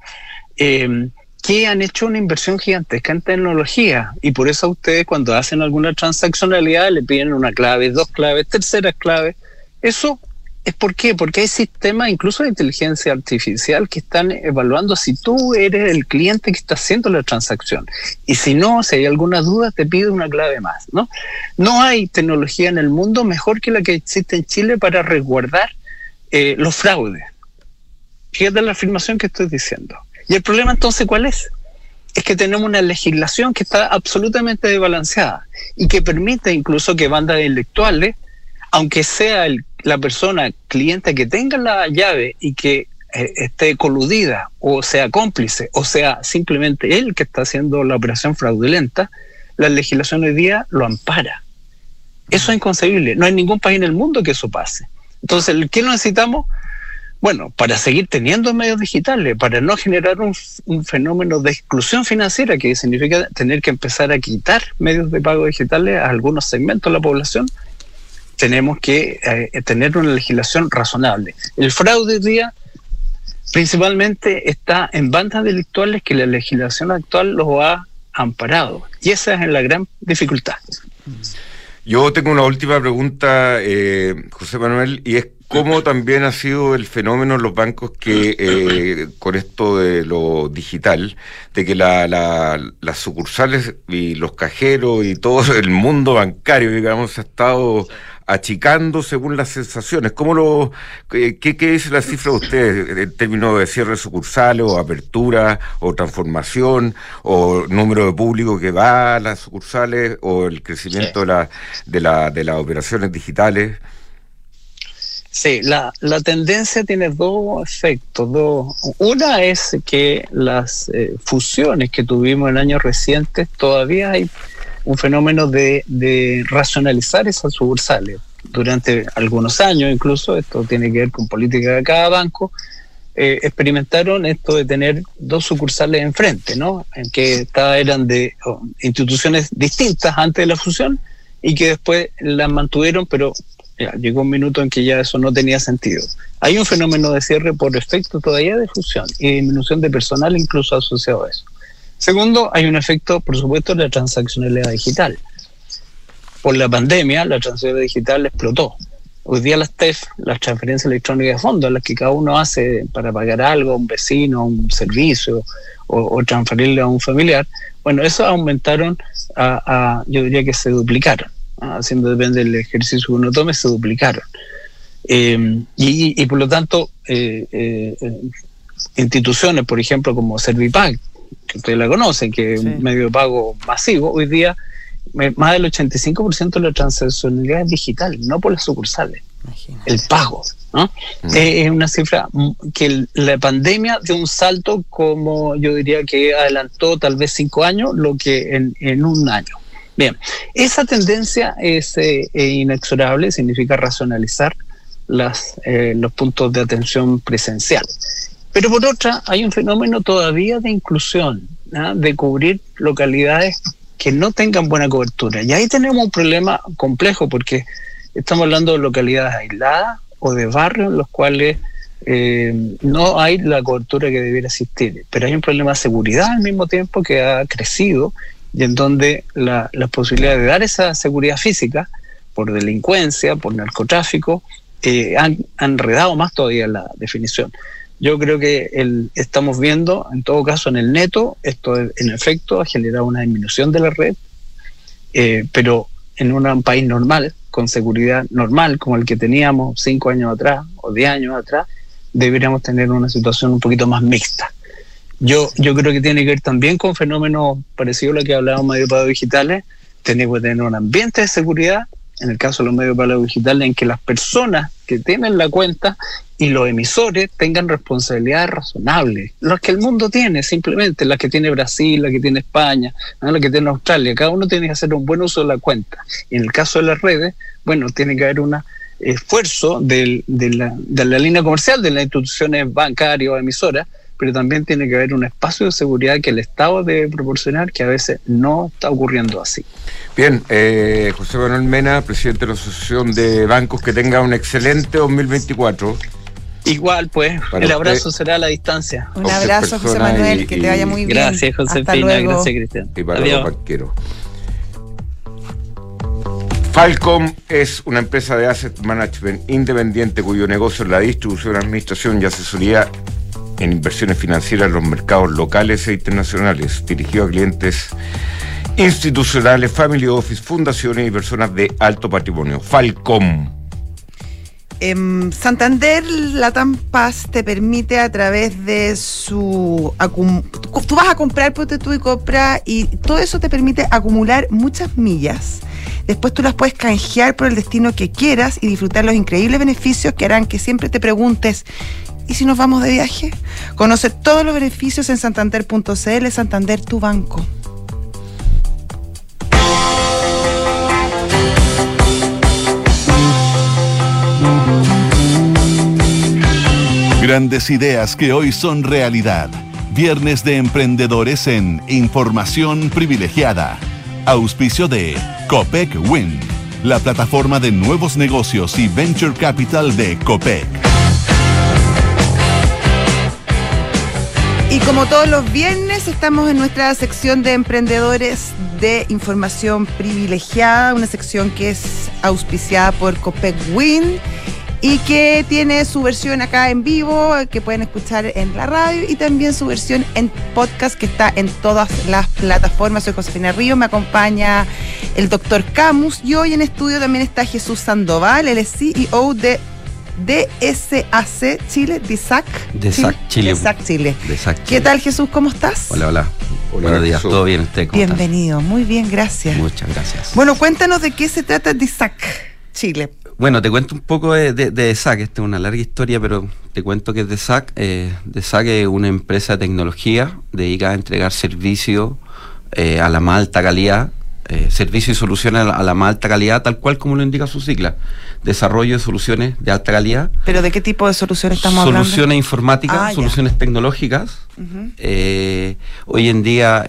eh, que han hecho una inversión gigantesca en tecnología y por eso a ustedes cuando hacen alguna transaccionalidad le piden una clave, dos claves, terceras claves. Eso ¿Es por qué? Porque hay sistemas, incluso de inteligencia artificial, que están evaluando si tú eres el cliente que está haciendo la transacción. Y si no, si hay alguna duda, te pide una clave más. ¿no? no hay tecnología en el mundo mejor que la que existe en Chile para resguardar eh, los fraudes. Fíjate la afirmación que estoy diciendo. ¿Y el problema entonces cuál es? Es que tenemos una legislación que está absolutamente desbalanceada y que permite incluso que bandas intelectuales, aunque sea la persona cliente que tenga la llave y que eh, esté coludida o sea cómplice o sea simplemente él que está haciendo la operación fraudulenta, la legislación hoy día lo ampara. Eso es inconcebible. No hay ningún país en el mundo que eso pase. Entonces, ¿qué necesitamos? Bueno, para seguir teniendo medios digitales, para no generar un, fenómeno de exclusión financiera, que significa tener que empezar a quitar medios de pago digitales a algunos segmentos de la población, tenemos que eh, tener una legislación razonable. El fraude hoy día principalmente está en bandas delictuales que la legislación actual los ha amparado. Y esa es la gran dificultad. Yo tengo una última pregunta, eh, José Manuel, y es cómo también ha sido el fenómeno en los bancos que eh, con esto de lo digital, de que la, las sucursales y los cajeros y todo el mundo bancario, digamos, ha estado achicando según las sensaciones. ¿Cómo lo, qué, qué dice la cifra de ustedes en términos de cierre sucursales o apertura o transformación o número de público que va a las sucursales o el crecimiento de, la, de, la, de las operaciones digitales? Sí, la, la tendencia tiene dos efectos. Dos. Una es que las eh, fusiones que tuvimos en años recientes todavía hay un fenómeno de, de racionalizar esas sucursales. Durante algunos años, incluso, esto tiene que ver con política de cada banco, eh, experimentaron esto de tener dos sucursales enfrente, ¿no? En que eran de instituciones distintas antes de la fusión y que después las mantuvieron, pero llegó un minuto en que ya eso no tenía sentido. Hay un fenómeno de cierre por efecto todavía de fusión y disminución de personal incluso asociado a eso. Segundo, hay un efecto, por supuesto, de la transaccionalidad digital. Por la pandemia, la transaccionalidad digital explotó. Hoy día las TEF, las transferencias electrónicas de fondos, las que cada uno hace para pagar algo a un vecino, un servicio o, transferirle a un familiar, bueno, eso aumentaron a, yo diría que se duplicaron haciendo depende del ejercicio que uno tome, se duplicaron. Eh, y, por lo tanto, eh, eh, instituciones, por ejemplo, como Servipack, que ustedes la conocen, que es un medio de pago masivo, hoy día más del 85% de la transaccionalidad es digital, no por las sucursales. El pago. ¿no? Mm. Es una cifra que la pandemia dio un salto como yo diría que adelantó tal vez cinco años lo que en, en un año. Bien, esa tendencia es eh, eh, inexorable, significa racionalizar las, eh, los puntos de atención presencial. Pero por otra, hay un fenómeno todavía de inclusión, ¿ah? de cubrir localidades que no tengan buena cobertura. Y ahí tenemos un problema complejo porque estamos hablando de localidades aisladas o de barrios en los cuales no hay la cobertura que debiera existir. Pero hay un problema de seguridad al mismo tiempo que ha crecido y en donde la, posibilidad de dar esa seguridad física por delincuencia, por narcotráfico, eh, han, enredado más todavía la definición. Yo creo que el, estamos viendo, en todo caso, en el neto, esto en efecto ha generado una disminución de la red, eh, pero en un país normal, con seguridad normal, como el que teníamos cinco años atrás o diez años atrás, deberíamos tener una situación un poquito más mixta. Yo, yo creo que tiene que ver también con fenómenos parecidos a lo que hablábamos de medios digitales. Tenemos que tener un ambiente de seguridad, en el caso de los medios pagos digitales, en que las personas que tienen la cuenta y los emisores tengan responsabilidades razonables. Las que el mundo tiene, simplemente, las que tiene Brasil, las que tiene España, las que tiene Australia. Cada uno tiene que hacer un buen uso de la cuenta. Y en el caso de las redes, bueno, tiene que haber un esfuerzo de, la, de la línea comercial de las instituciones bancarias o emisoras pero también tiene que haber un espacio de seguridad que el Estado debe proporcionar, que a veces no está ocurriendo así. Bien, eh, José Manuel Mena, presidente de la Asociación de Bancos, que tenga un excelente 2024. Igual, pues, el abrazo será a la distancia. Un abrazo, José Manuel, que te vaya muy bien. Gracias, Josefina, gracias, Cristian. Y para los banqueros. Falcom es una empresa de asset management independiente cuyo negocio es la distribución, administración y asesoría en inversiones financieras en los mercados locales e internacionales, dirigido a clientes institucionales, family office, fundaciones y personas de alto patrimonio. Falcom. En Santander, la Paz te permite a través de su... Tú vas a comprar, porque tú y compras, y todo eso te permite acumular muchas millas. Después tú las puedes canjear por el destino que quieras y disfrutar los increíbles beneficios que harán que siempre te preguntes, ¿Y si nos vamos de viaje? Conoce todos los beneficios en santander.cl, Santander, tu banco. Grandes ideas que hoy son realidad. Viernes de emprendedores en Información Privilegiada. Auspicio de Copec Win, la plataforma de nuevos negocios y venture capital de Copec. Y como todos los viernes, estamos en nuestra sección de emprendedores de información privilegiada, una sección que es auspiciada por Copec Win y que tiene su versión acá en vivo, que pueden escuchar en la radio, y también su versión en podcast que está en todas las plataformas. Soy Josefina Río, me acompaña el doctor Camus y hoy en estudio también está Jesús Sandoval, el CEO de DSAC Chile, DISAC. DISAC Chile. DISAC Chile. ¿Qué tal Jesús? ¿Cómo estás? Hola, hola. Buenos días, ¿todo bien? ¿Usted Bienvenido, muy bien, gracias. Muchas gracias. Bueno, cuéntanos de qué se trata DISAC Chile. Bueno, te cuento un poco de, de, SAC. Esta es una larga historia, pero te cuento que es de SAC. Eh, de es una empresa de tecnología dedicada a entregar servicios eh, a la más alta calidad, eh, servicios y soluciones a la, más alta calidad, tal cual como lo indica su sigla. Desarrollo de soluciones de alta calidad. ¿Pero de qué tipo de soluciones estamos hablando? Soluciones informáticas, ah, soluciones tecnológicas. hoy en día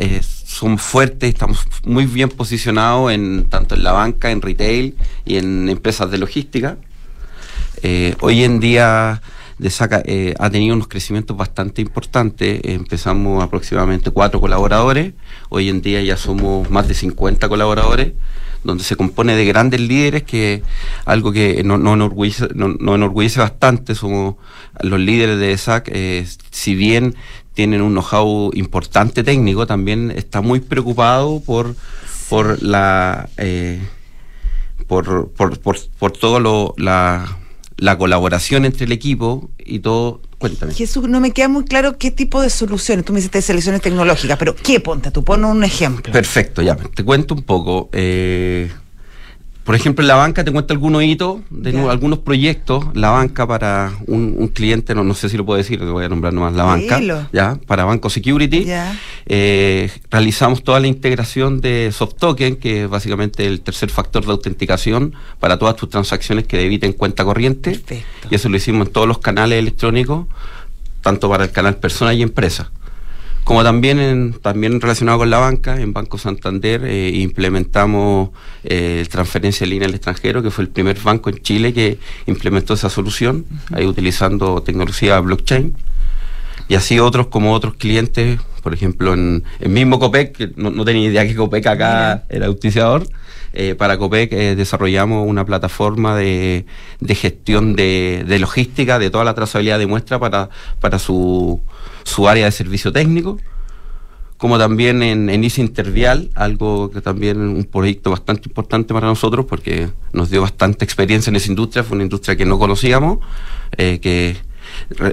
son fuertes, estamos muy bien posicionados en tanto en la banca, en retail y en empresas de logística. Eh, hoy en día de Saca, eh, ha tenido unos crecimientos bastante importantes. Empezamos aproximadamente cuatro colaboradores, hoy en día ya somos más de 50 colaboradores, donde se compone de grandes líderes, que algo que nos no enorgullece, no, enorgullece, bastante, somos los líderes de SAC, eh, si bien tienen un know-how importante técnico, también está muy preocupado por, por la eh, por, por, por, todo lo, la, la colaboración entre el equipo y todo. Cuéntame. Jesús, no me queda muy claro qué tipo de soluciones. Tú me dices selecciones tecnológicas, pero ¿qué ponte? Tú pon un ejemplo. Perfecto, ya, te cuento un poco. Eh, por ejemplo, en la banca te cuento algunos hitos, de algunos proyectos. La banca para un, cliente, no, no sé si lo puedo decir, te voy a nombrar nomás la banca. Ya, para Banco Security. Eh, realizamos toda la integración de soft token, que es básicamente el tercer factor de autenticación para todas tus transacciones que debiten cuenta corriente. Y eso lo hicimos en todos los canales electrónicos, tanto para el canal persona y empresa como también en, también relacionado con la banca, en Banco Santander eh, implementamos eh, transferencia en línea al extranjero, que fue el primer banco en Chile que implementó esa solución, ahí utilizando tecnología blockchain. Y así otros como otros clientes, por ejemplo, en el mismo COPEC, que no, tenía idea que COPEC acá era auspiciador, eh, para COPEC desarrollamos una plataforma de, de gestión de, de, logística de toda la trazabilidad de muestra para, para su su área de servicio técnico, como también en, en ICE Intervial, algo que también un proyecto bastante importante para nosotros porque nos dio bastante experiencia en esa industria, fue una industria que no conocíamos, eh, que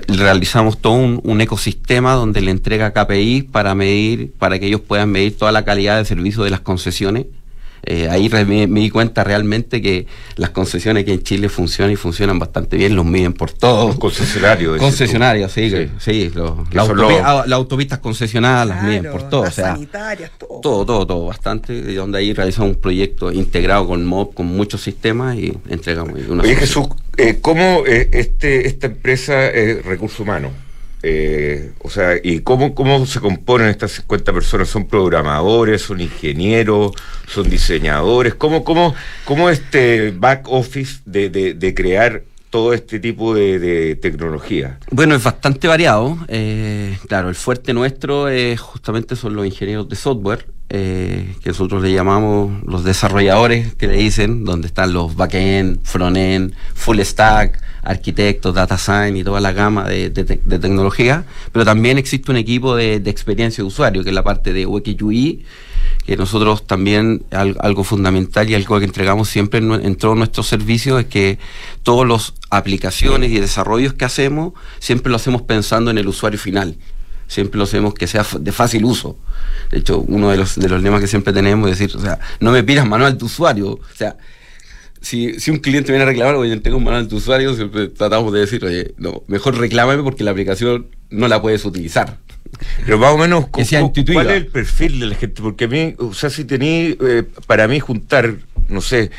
realizamos todo un, un, ecosistema donde le entrega KPI para medir, para que ellos puedan medir toda la calidad de servicio de las concesiones eh, ahí me, di cuenta realmente que las concesiones que en Chile funcionan y funcionan bastante bien, los miden por todos. Concesionarios. Concesionarios, sí, sí. las autopistas concesionadas las miden por todo. o sea, sanitarias, todo. Todo, todo, todo, bastante. Donde ahí realizamos un proyecto integrado con MOB, con muchos sistemas y entregamos una Oye Jesús, eh, ¿cómo eh, este, esta empresa es recurso humano? Eh, o sea, ¿y cómo, cómo se componen estas 50 personas? ¿Son programadores, son ingenieros, son diseñadores? ¿Cómo, cómo, cómo este back office de, de, crear todo este tipo de, tecnología? Bueno, es bastante variado. Eh, claro, el fuerte nuestro es justamente son los ingenieros de software, eh, que nosotros le llamamos los desarrolladores, que le dicen, donde están los backend, frontend, full stack arquitectos, data science y toda la gama de, tecnología, pero también existe un equipo de, experiencia de usuario, que es la parte de UI, que nosotros también, algo fundamental y algo que entregamos siempre en, todos nuestros servicios, es que todas las aplicaciones y desarrollos que hacemos, siempre lo hacemos pensando en el usuario final siempre lo hacemos que sea de fácil uso. De hecho, uno de los, de los lemas que siempre tenemos es decir, o sea, no me pidas manual de usuario. O sea, si, si un cliente viene a reclamar, oye, tengo un manual de usuario, siempre tratamos de decir, oye, no, mejor reclámame porque la aplicación no la puedes utilizar. Pero más o menos, ¿cuál es el perfil de la gente? Porque a mí, o sea, si tení, eh, para mí juntar, no sé,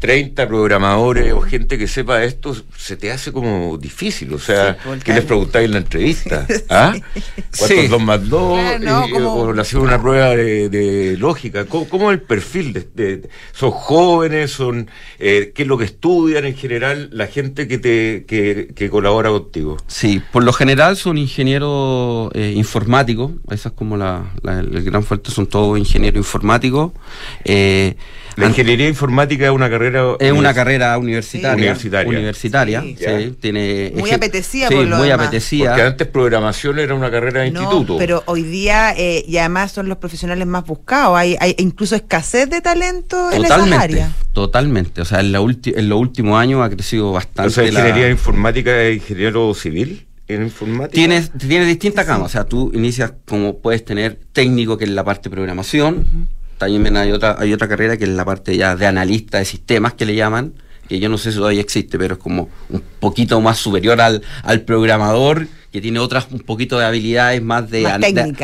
30 programadores o gente que sepa esto, se te hace como difícil. O sea, ¿qué les preguntáis en la entrevista? ¿Ah? ¿Cuántos dos más dos? o le una prueba de, lógica. ¿Cómo, es el perfil? De, ¿Son jóvenes? son eh, ¿Qué es lo que estudian en general la gente que, te, que, colabora contigo? Sí, por lo general son ingenieros eh, informáticos. Esa es como la, el gran fuerte, son todos ingenieros informáticos. Eh, la ingeniería informática es una carrera. Es una carrera universitaria. Universitaria. sí. tiene muy apetecida, por lo muy apetecida. Porque antes programación era una carrera de instituto. Pero hoy día, eh, y además son los profesionales más buscados. Hay, hay incluso escasez de talento en esa área. Totalmente. O sea, en, la en los últimos años ha crecido bastante. O sea, ingeniería informática es ingeniero civil. En informática. Tienes, tienes distintas camas, o sea, tú inicias como puedes tener técnico que es la parte de programación, también hay otra, hay otra carrera que es la parte ya de analista de sistemas que le llaman, que yo no sé si todavía existe, pero es como un poquito más superior al, al programador que tiene otras un poquito de habilidades más de,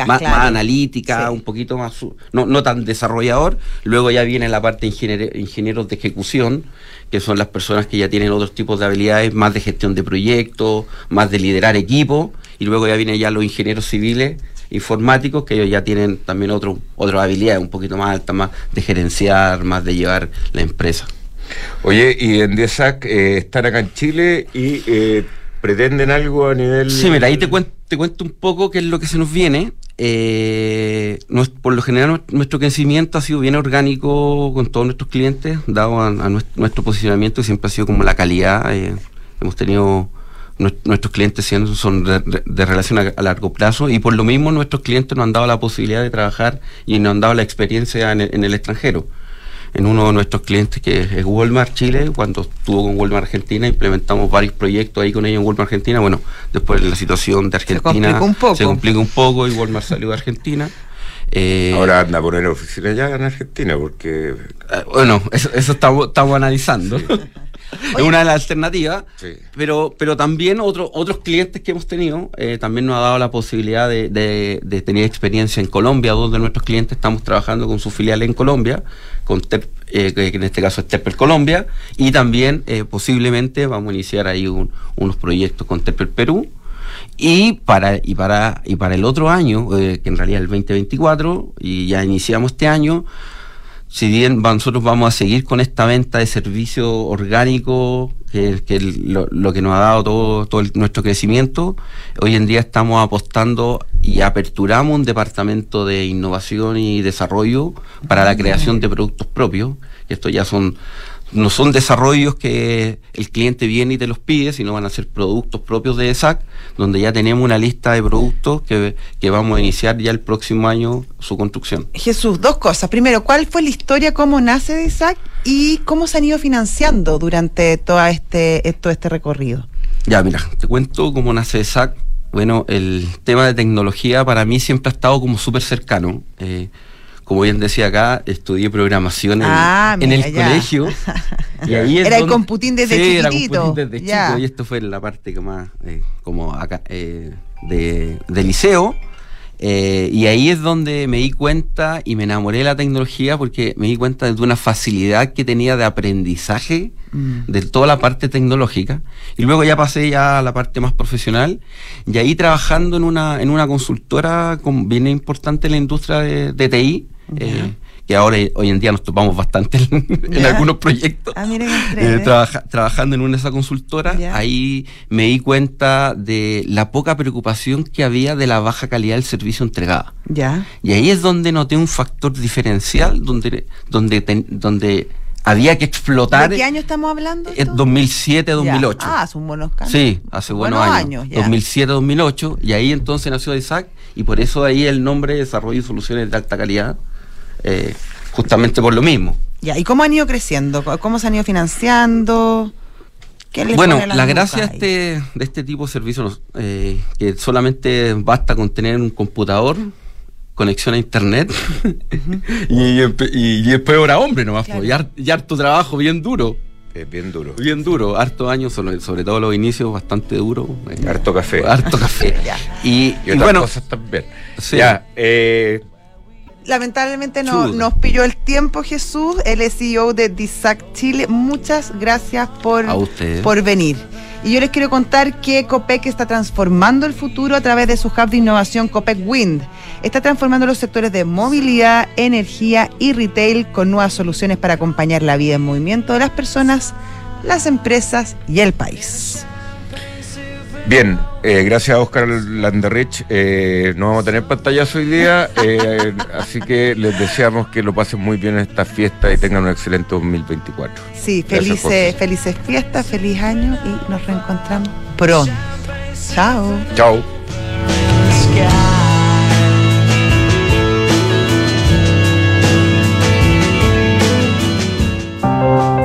más, analítica, un poquito más no, no tan desarrollador. Luego ya viene la parte de ingenieros de ejecución, que son las personas que ya tienen otros tipos de habilidades, más de gestión de proyectos, más de liderar equipos, y luego ya vienen ya los ingenieros civiles informáticos que ellos ya tienen también otro, otras habilidades un poquito más altas, más de gerenciar, más de llevar la empresa. Oye, y en DESAC eh, están acá en Chile y eh, pretenden algo a nivel... Sí, mira, ahí te cuento, te cuento un poco qué es lo que se nos viene. Eh, por lo general nuestro crecimiento ha sido bien orgánico con todos nuestros clientes, dado a, nuestro, posicionamiento, siempre ha sido como la calidad. Eh, hemos tenido nuestros clientes son de, relación a, largo plazo y por lo mismo nuestros clientes nos han dado la posibilidad de trabajar y nos han dado la experiencia en el extranjero en uno de nuestros clientes que es Walmart Chile, cuando estuvo con Walmart Argentina, implementamos varios proyectos ahí con ellos en Walmart Argentina. Bueno, después la situación de Argentina se complica un poco, se complica un poco y Walmart salió de Argentina. Eh, Ahora anda a poner oficina ya en Argentina, porque. Eh, bueno, eso, estamos, estamos analizando. Es una de las alternativas, pero, pero también otros otros clientes que hemos tenido eh, también nos ha dado la posibilidad de, de, tener experiencia en Colombia, donde nuestros clientes estamos trabajando con su filial en Colombia, con eh, que en este caso es Terpel Colombia, y también eh, posiblemente vamos a iniciar ahí unos proyectos con Terpel Perú. Y para, y, para, y para el otro año, que en realidad es el 2024, y ya iniciamos este año, si bien nosotros vamos a seguir con esta venta de servicio orgánico, que es lo, que nos ha dado todo, todo nuestro crecimiento, hoy en día estamos apostando y aperturamos un departamento de innovación y desarrollo para la creación de productos propios. Esto ya son no son desarrollos que el cliente viene y te los pide, sino van a ser productos propios de ESAC, donde ya tenemos una lista de productos que, vamos a iniciar ya el próximo año su construcción. Jesús, dos cosas. Primero, ¿cuál fue la historia, cómo nace de ESAC y cómo se han ido financiando durante todo este, todo este recorrido? Ya, mira, te cuento cómo nace ESAC. Bueno, el tema de tecnología para mí siempre ha estado como súper cercano. Eh, como bien decía acá, estudié programación en, ah, el colegio. y ahí era el computín desde sí, Era computín desde chico. Y esto fue la parte que más, eh, como acá, eh, de, liceo. Eh, y ahí es donde me di cuenta y me enamoré de la tecnología porque me di cuenta de una facilidad que tenía de aprendizaje mm. de toda la parte tecnológica. Y luego ya pasé ya a la parte más profesional y ahí trabajando en una, en una consultora con, bien importante en la industria de TI eh, que ahora hoy en día nos topamos bastante en, algunos proyectos. Ah, eh, trabajando en una de esas consultoras, ahí me di cuenta de la poca preocupación que había de la baja calidad del servicio entregado. Ya. Y ahí es donde noté un factor diferencial, donde, donde, donde había que explotar. ¿De qué año estamos hablando? Es 2007, 2008. Ah, hace un buenos años. Sí, hace buenos, años. 2007, 2008. Y ahí entonces nació ISAC y por eso ahí el nombre Desarrollo y Soluciones de Alta Calidad eh, justamente por lo mismo. Ya, ¿y cómo han ido creciendo? ¿Cómo se han ido financiando? bueno, la gracia este, de este tipo de servicios, eh, que solamente basta con tener un computador, conexión a internet, y, después hora hombre nomás, pues, y, harto trabajo bien duro. bien duro. Bien duro, harto años, sobre, todo los inicios, bastante duro. Eh, harto café. Harto café. y, bueno, cosas también. Ya, eh, lamentablemente no, nos pilló el tiempo, Jesús. el CEO de DISAC Chile. Muchas gracias por, por venir. Y yo les quiero contar que COPEC está transformando el futuro a través de su hub de innovación COPEC Wind. Está transformando los sectores de movilidad, energía y retail con nuevas soluciones para acompañar la vida en movimiento de las personas, las empresas y el país. Bien, eh, gracias a Oscar Landerrich. Eh, no vamos a tener pantallazo hoy día, eh, así que les deseamos que lo pasen muy bien en esta fiesta y tengan un excelente 2024. Sí, felices, felices fiestas, feliz año y nos reencontramos pronto. Chao. Chao.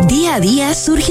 Día a día surge